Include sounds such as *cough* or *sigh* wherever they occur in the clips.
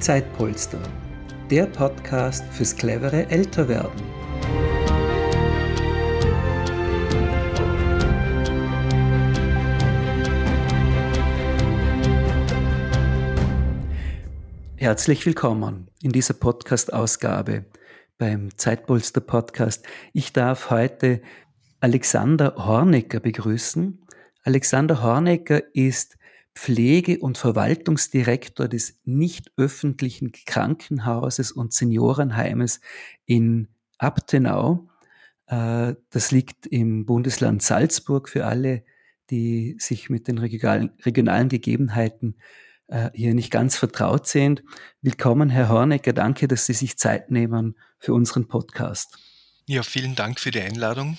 Zeitpolster, der Podcast fürs clevere Älterwerden. Herzlich willkommen in dieser Podcast-Ausgabe beim Zeitpolster Podcast. Ich darf heute Alexander Hornecker begrüßen. Alexander Hornecker ist Pflege- und Verwaltungsdirektor des nicht öffentlichen Krankenhauses und Seniorenheimes in Abtenau. Äh, das liegt im Bundesland Salzburg für alle, die sich mit den regionalen Gegebenheiten äh, hier nicht ganz vertraut sind. Willkommen, Herr Hornecker. Danke, dass Sie sich Zeit nehmen für unseren Podcast. Ja, vielen Dank für die Einladung.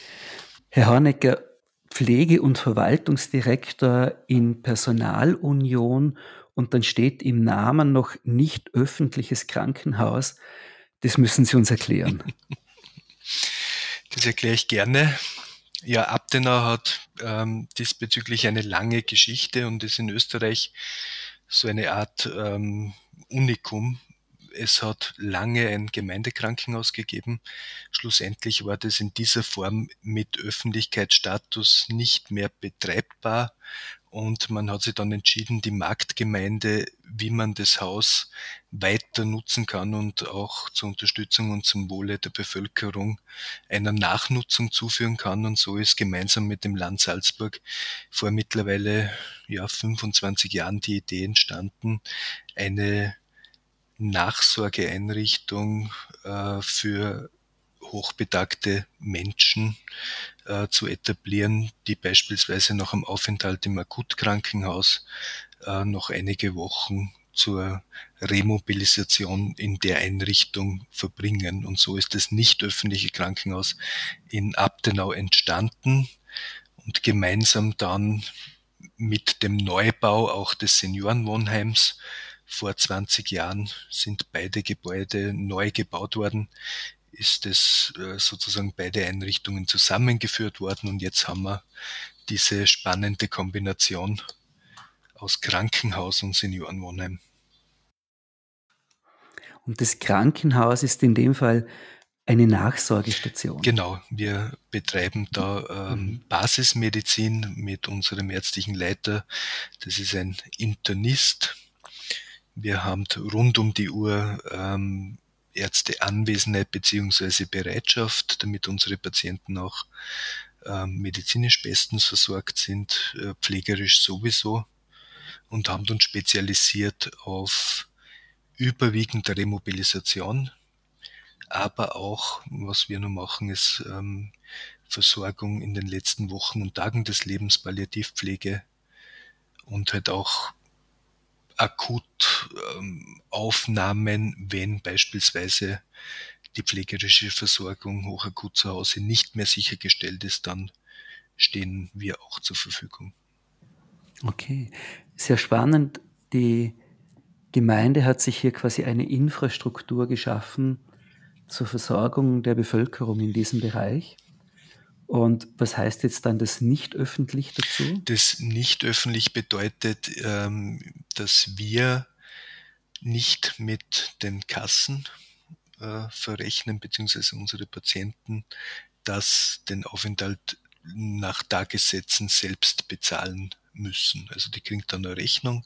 Herr Hornecker, Pflege- und Verwaltungsdirektor in Personalunion und dann steht im Namen noch nicht öffentliches Krankenhaus. Das müssen Sie uns erklären. *laughs* Das erkläre ich gerne. Ja, Abdenau hat ähm, diesbezüglich eine lange Geschichte und ist in Österreich so eine Art ähm, Unikum es hat lange ein Gemeindekrankenhaus gegeben. Schlussendlich war das in dieser Form mit Öffentlichkeitsstatus nicht mehr betreibbar und man hat sich dann entschieden, die Marktgemeinde, wie man das Haus weiter nutzen kann und auch zur Unterstützung und zum Wohle der Bevölkerung einer Nachnutzung zuführen kann. Und so ist gemeinsam mit dem Land Salzburg vor mittlerweile ja, 25 Jahren die Idee entstanden, eine Nachsorgeeinrichtung äh, für hochbetagte Menschen äh, zu etablieren, die beispielsweise nach einem Aufenthalt im Akutkrankenhaus äh, noch einige Wochen zur Remobilisation in der Einrichtung verbringen. Und so ist das nicht öffentliche Krankenhaus in Abtenau entstanden und gemeinsam dann mit dem Neubau auch des Seniorenwohnheims vor 20 Jahren sind beide Gebäude neu gebaut worden, ist es äh, sozusagen beide Einrichtungen zusammengeführt worden und jetzt haben wir diese spannende Kombination aus Krankenhaus und Seniorenwohnheim. Und das Krankenhaus ist in dem Fall eine Nachsorgestation. Genau, wir betreiben da ähm, mhm. Basismedizin mit unserem ärztlichen Leiter. Das ist ein Internist, wir haben rund um die Uhr ähm, Ärzteanwesenheit beziehungsweise Bereitschaft, damit unsere Patienten auch ähm, medizinisch bestens versorgt sind, äh, pflegerisch sowieso und haben uns spezialisiert auf überwiegend Remobilisation, aber auch, was wir nun machen, ist ähm, Versorgung in den letzten Wochen und Tagen des Lebens, Palliativpflege und halt auch akut ähm, Aufnahmen, wenn beispielsweise die pflegerische Versorgung hochakut zu Hause nicht mehr sichergestellt ist, dann stehen wir auch zur Verfügung. Okay, sehr spannend. Die Gemeinde hat sich hier quasi eine Infrastruktur geschaffen zur Versorgung der Bevölkerung in diesem Bereich. Und was heißt jetzt dann das nicht öffentlich dazu? Das nicht öffentlich bedeutet, ähm, dass wir nicht mit den Kassen äh, verrechnen, beziehungsweise unsere Patienten, dass den Aufenthalt nach Tagessätzen selbst bezahlen müssen. Also die kriegt dann eine Rechnung,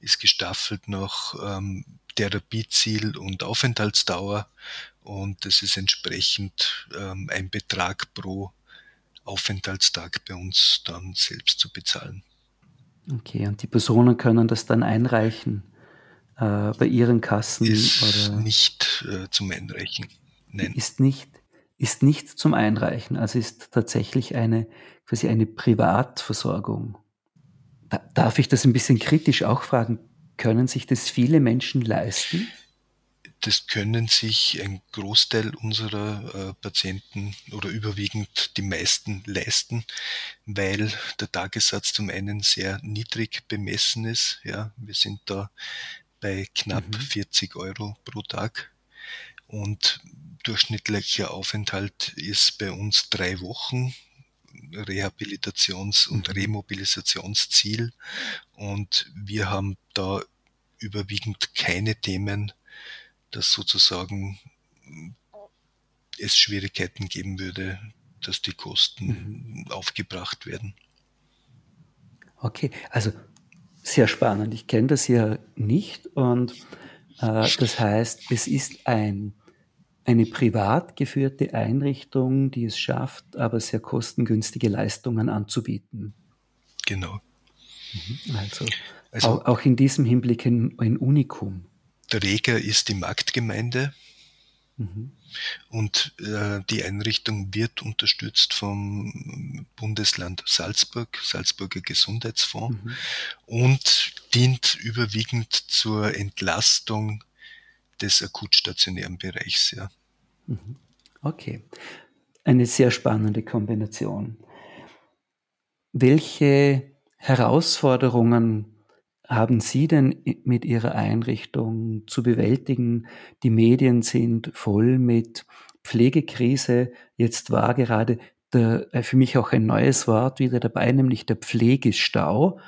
ist gestaffelt nach ähm, Therapieziel und Aufenthaltsdauer und es ist entsprechend ähm, ein Betrag pro Aufenthaltstag bei uns dann selbst zu bezahlen. Okay, und die Personen können das dann einreichen äh, bei ihren Kassen? Ist oder? nicht äh, zum Einreichen. Nein. Ist nicht, ist nicht zum Einreichen, also ist tatsächlich eine quasi eine Privatversorgung. Da, darf ich das ein bisschen kritisch auch fragen? Können sich das viele Menschen leisten? Das können sich ein Großteil unserer äh, Patienten oder überwiegend die meisten leisten, weil der Tagessatz zum einen sehr niedrig bemessen ist. Ja, wir sind da bei knapp mhm. 40 Euro pro Tag und durchschnittlicher Aufenthalt ist bei uns drei Wochen. Rehabilitations- und mhm. Remobilisationsziel und wir haben da überwiegend keine Themen, dass sozusagen es Schwierigkeiten geben würde, dass die Kosten mhm. aufgebracht werden. Okay, also sehr spannend. Ich kenne das ja nicht und äh, das heißt, es ist ein, eine privat geführte Einrichtung, die es schafft, aber sehr kostengünstige Leistungen anzubieten. Genau. Mhm. Also, also auch, auch, in diesem Hinblick ein, ein Unikum. Träger ist die Marktgemeinde. Mhm. Und äh, die Einrichtung wird unterstützt vom Bundesland Salzburg, Salzburger Gesundheitsfonds mhm. und dient überwiegend zur Entlastung des akutstationären Bereichs. Ja. Mhm. Okay, eine sehr spannende Kombination. Welche Herausforderungen haben Sie denn mit Ihrer Einrichtung zu bewältigen? Die Medien sind voll mit Pflegekrise. Jetzt war gerade der, äh, für mich auch ein neues Wort wieder dabei, nämlich der Pflegestau.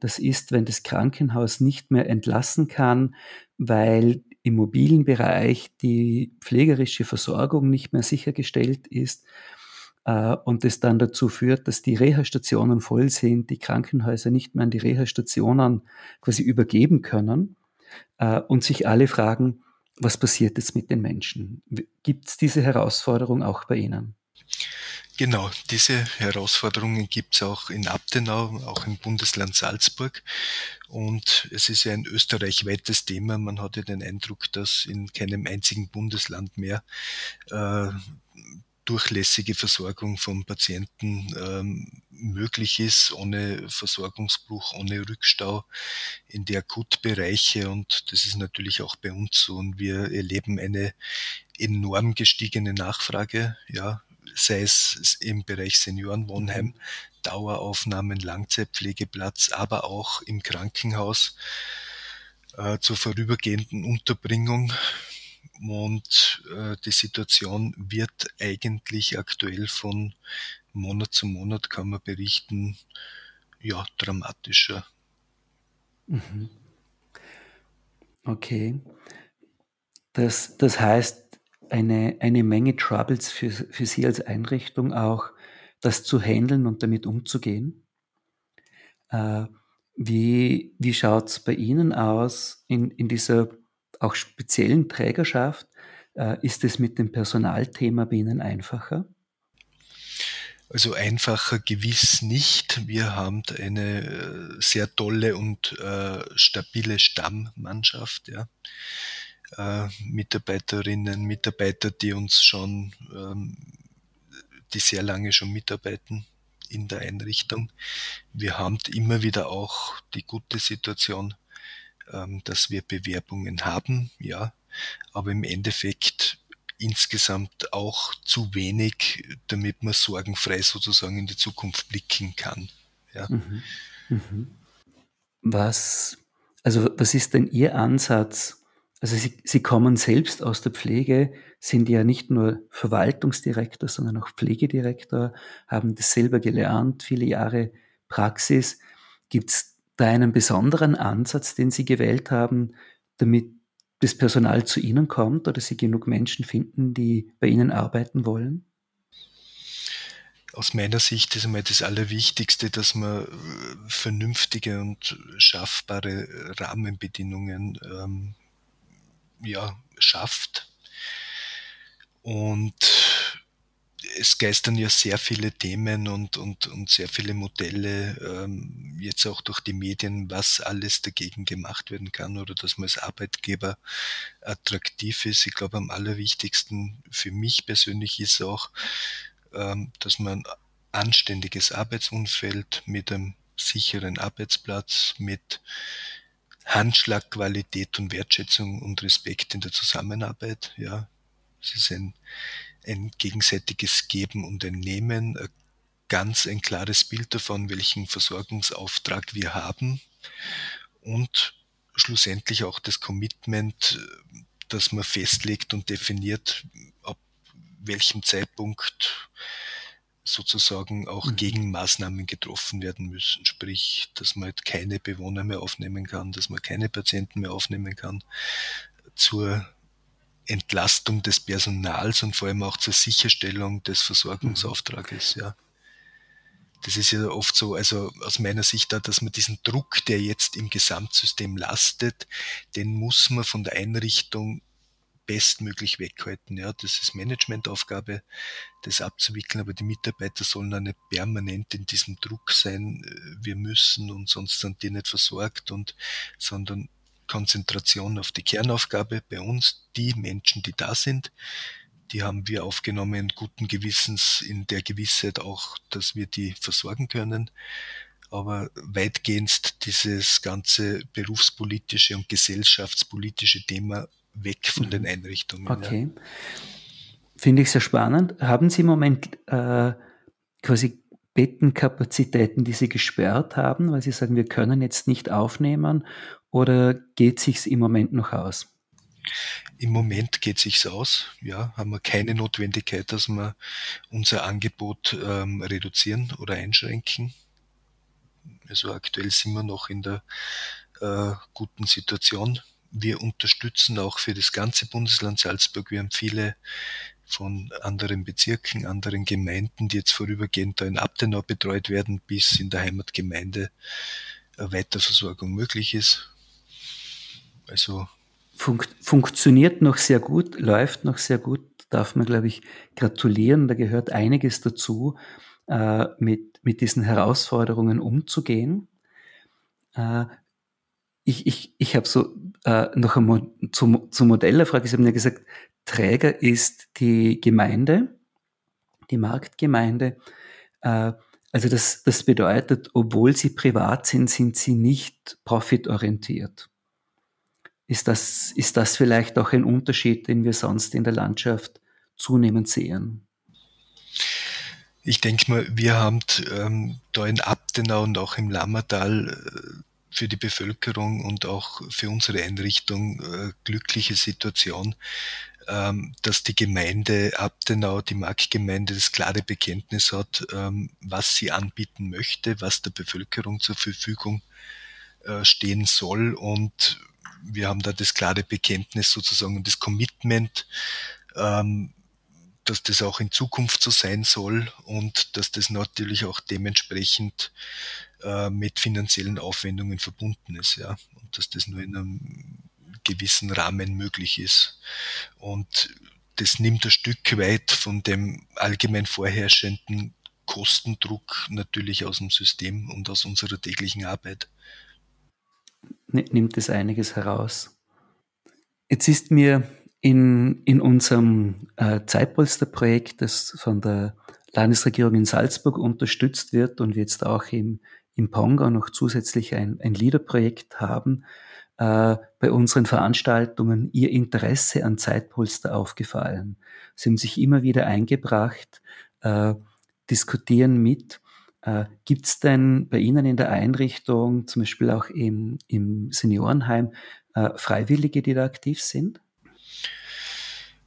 Das ist, wenn das Krankenhaus nicht mehr entlassen kann, weil im mobilen Bereich die pflegerische Versorgung nicht mehr sichergestellt ist äh, und es dann dazu führt, dass die Reha-Stationen voll sind, die Krankenhäuser nicht mehr an die Reha-Stationen quasi übergeben können äh, und sich alle fragen, was passiert jetzt mit den Menschen? Gibt es diese Herausforderung auch bei Ihnen? Genau, diese Herausforderungen gibt es auch in Abtenau, auch im Bundesland Salzburg. Und es ist ja ein österreichweites Thema. Man hat ja den Eindruck, dass in keinem einzigen Bundesland mehr äh, durchlässige Versorgung von Patienten ähm, möglich ist, ohne Versorgungsbruch, ohne Rückstau in die Akutbereiche. Und das ist natürlich auch bei uns so. Und wir erleben eine enorm gestiegene Nachfrage, ja, sei es im Bereich Seniorenwohnheim, Daueraufnahmen, Langzeitpflegeplatz, aber auch im Krankenhaus äh, zur vorübergehenden Unterbringung und äh, die Situation wird eigentlich aktuell von Monat zu Monat, kann man berichten, ja, dramatischer. Mhm. Okay. Das, das heißt, eine, eine Menge Troubles für, für Sie als Einrichtung auch, das zu handeln und damit umzugehen. Äh, wie wie schaut es bei Ihnen aus in, in dieser auch speziellen Trägerschaft, äh, ist es mit dem Personalthema bei Ihnen einfacher? Also einfacher gewiss nicht. Wir haben eine äh, sehr tolle und äh, stabile Stammmannschaft. Ja. Mitarbeiterinnen, Mitarbeiter, die uns schon, ähm, die sehr lange schon mitarbeiten in der Einrichtung. Wir haben immer wieder auch die gute Situation, dass wir Bewerbungen haben, ja, aber im Endeffekt insgesamt auch zu wenig, damit man sorgenfrei sozusagen in die Zukunft blicken kann. Ja. Mhm. Mhm. Was, also was ist denn Ihr Ansatz? Also Sie, Sie kommen selbst aus der Pflege, sind ja nicht nur Verwaltungsdirektor, sondern auch Pflegedirektor, haben das selber gelernt, viele Jahre Praxis. Gibt es da einen besonderen Ansatz, den Sie gewählt haben, damit das Personal zu Ihnen kommt oder Sie genug Menschen finden, die bei Ihnen arbeiten wollen? Aus meiner Sicht ist einmal das Allerwichtigste, dass man äh, vernünftige und schaffbare Rahmenbedingungen ähm, ja, schafft. Und es geistern ja sehr viele Themen und, und, und sehr viele Modelle, ähm, jetzt auch durch die Medien, was alles dagegen gemacht werden kann oder dass man als Arbeitgeber attraktiv ist. Ich glaube, am allerwichtigsten für mich persönlich ist auch, ähm, dass man anständiges Arbeitsumfeld mit einem sicheren Arbeitsplatz, mit Handschlagqualität und Wertschätzung und Respekt in der Zusammenarbeit, ja. Es ist ein ein gegenseitiges Geben und ein Nehmen, ganz ein klares Bild davon, welchen Versorgungsauftrag wir haben und schlussendlich auch das Commitment, dass man festlegt und definiert, ab welchem Zeitpunkt sozusagen auch mhm. Gegenmaßnahmen getroffen werden müssen. Sprich, dass man halt keine Bewohner mehr aufnehmen kann, dass man keine Patienten mehr aufnehmen kann. Zur Entlastung des Personals und vor allem auch zur Sicherstellung des Versorgungsauftrages, ja. Das ist ja oft so, also aus meiner Sicht da, dass man diesen Druck, der jetzt im Gesamtsystem lastet, den muss man von der Einrichtung bestmöglich weghalten. Ja, das ist Managementaufgabe, das abzuwickeln, aber die Mitarbeiter sollen dann nicht permanent in diesem Druck sein, wir müssen und sonst sind die nicht versorgt und, sondern Konzentration auf die Kernaufgabe bei uns, die Menschen, die da sind, die haben wir aufgenommen, guten Gewissens, in der Gewissheit auch, dass wir die versorgen können. Aber weitgehend dieses ganze berufspolitische und gesellschaftspolitische Thema weg von mhm. den Einrichtungen. Okay. Ja. Finde ich sehr spannend. Haben Sie im Moment äh, quasi Bettenkapazitäten, die Sie gesperrt haben, weil Sie sagen, wir können jetzt nicht aufnehmen oder geht sich's im Moment noch aus? Im Moment geht sich's aus. Ja, haben wir keine Notwendigkeit, dass wir unser Angebot ähm, reduzieren oder einschränken. Also aktuell sind wir noch in der äh, guten Situation wir unterstützen auch für das ganze Bundesland Salzburg. Wir haben viele von anderen Bezirken, anderen Gemeinden, die jetzt vorübergehend da in Abtenau betreut werden, bis in der Heimatgemeinde Weiterversorgung möglich ist. Also Funk funktioniert noch sehr gut, läuft noch sehr gut, darf man, glaube ich, gratulieren. Da gehört einiges dazu, äh, mit, mit diesen Herausforderungen umzugehen. Äh, ich, ich, ich habe so äh, noch einmal zum, zum Modell eine Frage. Sie haben ja gesagt, Träger ist die Gemeinde, die Marktgemeinde. Äh, also das, das bedeutet, obwohl sie privat sind, sind sie nicht profitorientiert. Ist das, ist das vielleicht auch ein Unterschied, den wir sonst in der Landschaft zunehmend sehen? Ich denke mal, wir haben ähm, da in Abtenau und auch im Lammertal äh, für die Bevölkerung und auch für unsere Einrichtung äh, glückliche Situation, ähm, dass die Gemeinde Abtenau, die Marktgemeinde, das klare Bekenntnis hat, ähm, was sie anbieten möchte, was der Bevölkerung zur Verfügung äh, stehen soll. Und wir haben da das klare Bekenntnis sozusagen und das Commitment, ähm, dass das auch in Zukunft so sein soll und dass das natürlich auch dementsprechend äh, mit finanziellen Aufwendungen verbunden ist, ja, und dass das nur in einem gewissen Rahmen möglich ist. Und das nimmt ein Stück weit von dem allgemein vorherrschenden Kostendruck natürlich aus dem System und aus unserer täglichen Arbeit. Nimmt es einiges heraus. Jetzt ist mir in, in unserem äh, Zeitpolster-Projekt, das von der Landesregierung in Salzburg unterstützt wird und wir jetzt auch im, im Ponga noch zusätzlich ein, ein LEADER-Projekt haben, äh, bei unseren Veranstaltungen Ihr Interesse an Zeitpolster aufgefallen. Sie haben sich immer wieder eingebracht, äh, diskutieren mit. Äh, Gibt es denn bei Ihnen in der Einrichtung, zum Beispiel auch im, im Seniorenheim, äh, Freiwillige, die da aktiv sind?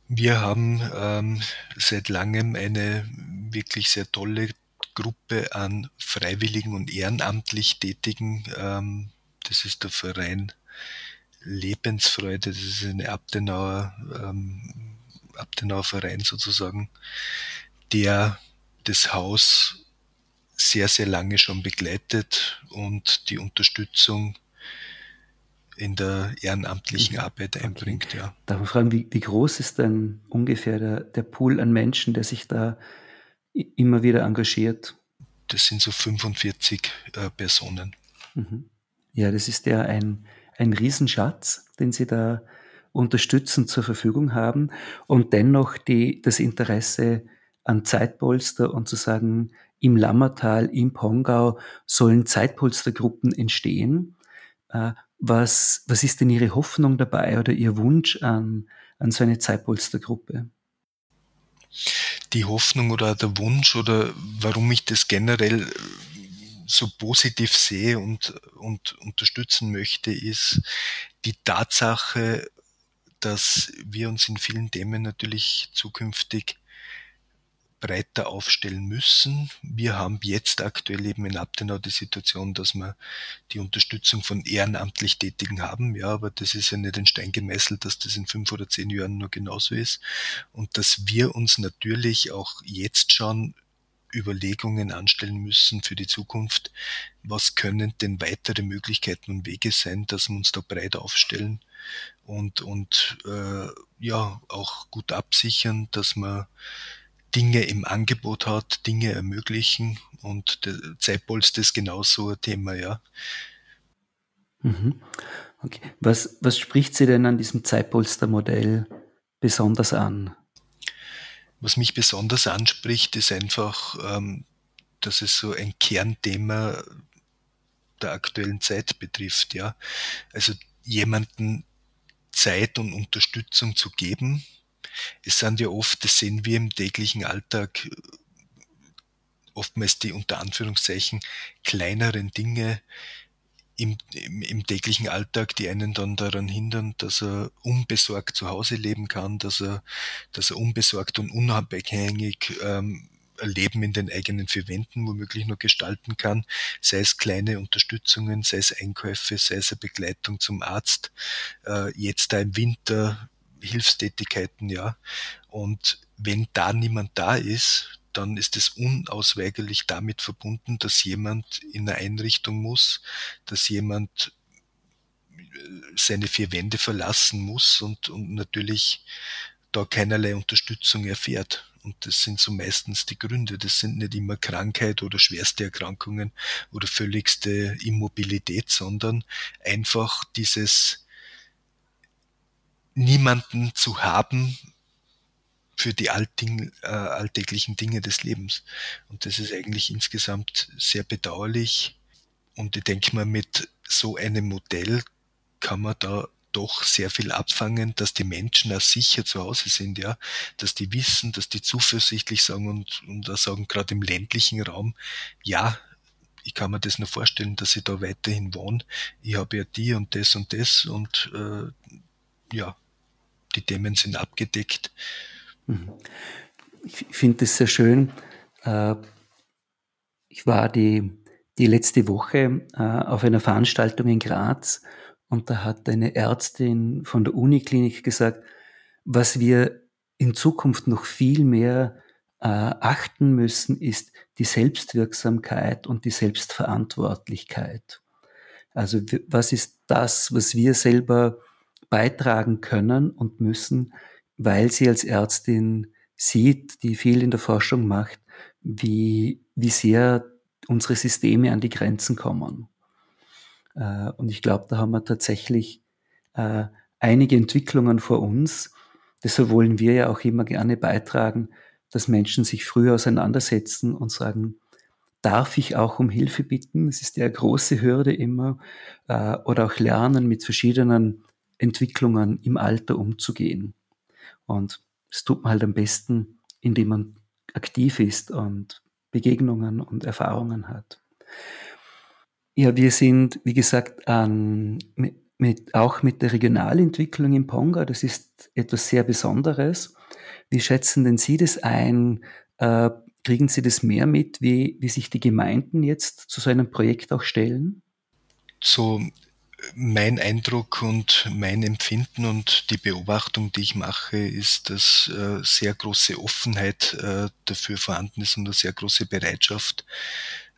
Wir haben ähm, seit langem eine wirklich sehr tolle Gruppe an freiwilligen und ehrenamtlich Tätigen. Ähm, das ist der Verein Lebensfreude, das ist eine Abtenauer, ähm, Abtenauer Verein sozusagen, der das Haus sehr, sehr lange schon begleitet und die Unterstützung in der ehrenamtlichen Arbeit einbringt. Okay. Ja. Darf man fragen, wie, wie groß ist denn ungefähr der, der Pool an Menschen, der sich da immer wieder engagiert? Das sind so 45 äh, Personen. Mhm. Ja, das ist ja ein, ein Riesenschatz, den Sie da unterstützend zur Verfügung haben und dennoch die, das Interesse an Zeitpolster und zu sagen, im Lammertal, im Pongau sollen Zeitpolstergruppen entstehen. Äh, was, was ist denn Ihre Hoffnung dabei oder Ihr Wunsch an, an so eine Zeitpolstergruppe? die Hoffnung oder der Wunsch oder warum ich das generell so positiv sehe und, und unterstützen möchte, ist die Tatsache, dass wir uns in vielen Themen natürlich zukünftig breiter aufstellen müssen. Wir haben jetzt aktuell eben in Abtenau die Situation, dass wir die Unterstützung von ehrenamtlich Tätigen haben. Ja, aber das ist ja nicht in Stein gemesselt, dass das in fünf oder zehn Jahren nur genauso ist. Und dass wir uns natürlich auch jetzt schon Überlegungen anstellen müssen für die Zukunft. Was können denn weitere Möglichkeiten und Wege sein, dass wir uns da breit aufstellen und, und äh, ja auch gut absichern, dass man Dinge im Angebot hat, Dinge ermöglichen und der Zeitpolster ist genauso ein Thema, ja. Mhm. Okay. Was, was spricht Sie denn an diesem Zeitpolstermodell besonders an? Was mich besonders anspricht, ist einfach, ähm, dass es so ein Kernthema der aktuellen Zeit betrifft, ja. Also jemanden Zeit und Unterstützung zu geben, es sind ja oft, das sehen wir im täglichen Alltag, oftmals die unter Anführungszeichen kleineren Dinge im, im, im, täglichen Alltag, die einen dann daran hindern, dass er unbesorgt zu Hause leben kann, dass er, dass er unbesorgt und unabhängig ähm, Leben in den eigenen vier Wänden womöglich nur gestalten kann, sei es kleine Unterstützungen, sei es Einkäufe, sei es eine Begleitung zum Arzt. Äh, jetzt da im Winter Hilfstätigkeiten, ja. Und wenn da niemand da ist, dann ist es unausweichlich damit verbunden, dass jemand in eine Einrichtung muss, dass jemand äh, seine vier Wände verlassen muss und, und natürlich da keinerlei Unterstützung erfährt. Und das sind so meistens die Gründe. Das sind nicht immer Krankheit oder schwerste Erkrankungen oder völligste Immobilität, sondern einfach dieses niemanden zu haben für die Altding, äh, alltäglichen Dinge des Lebens. Und das ist eigentlich insgesamt sehr bedauerlich. Und ich denke mal, mit so einem Modell kann man da doch sehr viel abfangen, dass die Menschen auch sicher zu Hause sind, ja, dass die wissen, dass die zuversichtlich sagen und, und da sagen, gerade im ländlichen Raum, ja, ich kann mir das nur vorstellen, dass ich da weiterhin wohne. Ich habe ja die und das und das und äh, ja, die Themen sind abgedeckt. Mhm. Ich finde es sehr schön. Äh, ich war die, die letzte Woche äh, auf einer Veranstaltung in Graz und da hat eine Ärztin von der Uniklinik gesagt, was wir in Zukunft noch viel mehr äh, achten müssen, ist die Selbstwirksamkeit und die Selbstverantwortlichkeit. Also was ist das, was wir selber beitragen können und müssen, weil sie als Ärztin sieht, die viel in der Forschung macht, wie, wie sehr unsere Systeme an die Grenzen kommen. Äh, und ich glaube, da haben wir tatsächlich äh, einige Entwicklungen vor uns. Deshalb wollen wir ja auch immer gerne beitragen, dass Menschen sich früher auseinandersetzen und sagen, darf ich auch um Hilfe bitten? Es ist ja eine große Hürde immer. Äh, oder auch lernen, mit verschiedenen Entwicklungen im Alter umzugehen. Und es tut man halt am besten, indem man aktiv ist und Begegnungen und Erfahrungen hat. Ja, wir sind, wie gesagt, an, mit, auch mit der Regionalentwicklung in Ponga. Das ist etwas sehr Besonderes. Wie schätzen denn Sie das ein? Äh, kriegen Sie das mehr mit, wie, wie sich die Gemeinden jetzt zu so einem Projekt auch stellen? So mein Eindruck und mein Empfinden und die Beobachtung, die ich mache, ist, dass äh, sehr große Offenheit äh, dafür vorhanden ist und eine sehr große Bereitschaft,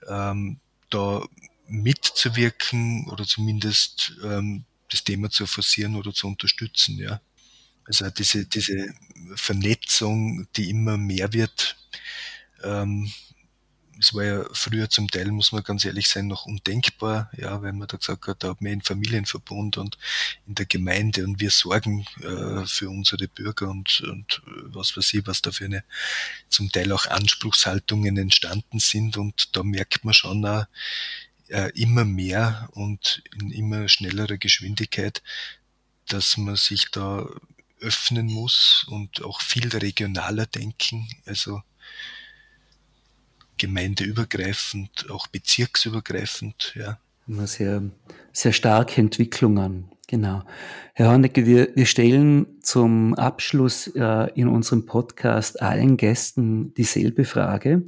ähm, da mitzuwirken oder zumindest ähm, das Thema zu forcieren oder zu unterstützen. Ja. Also diese, diese Vernetzung, die immer mehr wird, ähm, es war ja früher zum Teil, muss man ganz ehrlich sein, noch undenkbar, ja, wenn man da gesagt hat, da haben wir einen Familienverbund und in der Gemeinde und wir sorgen äh, für unsere Bürger und, und äh, was weiß ich, was da für eine zum Teil auch Anspruchshaltungen entstanden sind und da merkt man schon auch, äh, immer mehr und in immer schnellerer Geschwindigkeit, dass man sich da öffnen muss und auch viel regionaler denken. Also gemeindeübergreifend, auch bezirksübergreifend, ja. immer sehr, sehr starke Entwicklungen. Genau. Herr Hornecke, wir, wir stellen zum Abschluss äh, in unserem Podcast allen Gästen dieselbe Frage.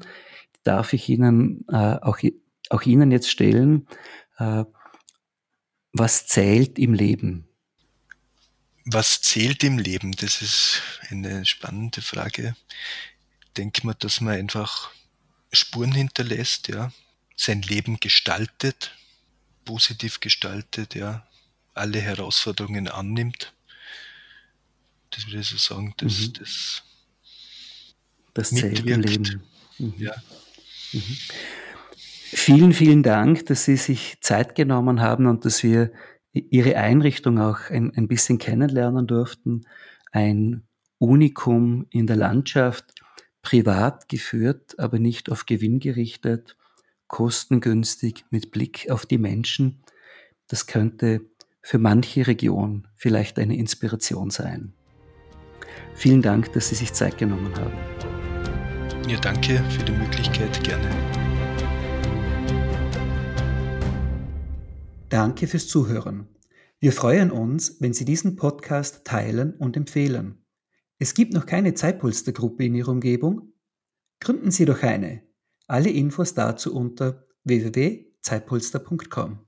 Darf ich Ihnen äh, auch, auch Ihnen jetzt stellen? Äh, was zählt im Leben? Was zählt im Leben? Das ist eine spannende Frage. Denke mal, dass man einfach Spuren hinterlässt, ja, sein Leben gestaltet, positiv gestaltet, ja, alle Herausforderungen annimmt. Das würde ich so sagen, dass mhm. das, das im Leben. Mhm. Ja. Mhm. Vielen, vielen Dank, dass Sie sich Zeit genommen haben und dass wir Ihre Einrichtung auch ein, ein bisschen kennenlernen durften. Ein Unikum in der Landschaft, privat geführt, aber nicht auf Gewinn gerichtet, kostengünstig mit Blick auf die Menschen. Das könnte für manche Region vielleicht eine Inspiration sein. Vielen Dank, dass Sie sich Zeit genommen haben. Ja, danke für die Möglichkeit, gerne. Danke fürs Zuhören. Wir freuen uns, wenn Sie diesen Podcast teilen und empfehlen. Es gibt noch keine Zeitpolstergruppe in Ihrer Umgebung? Gründen Sie doch eine. Alle Infos dazu unter www.zeitpolster.com.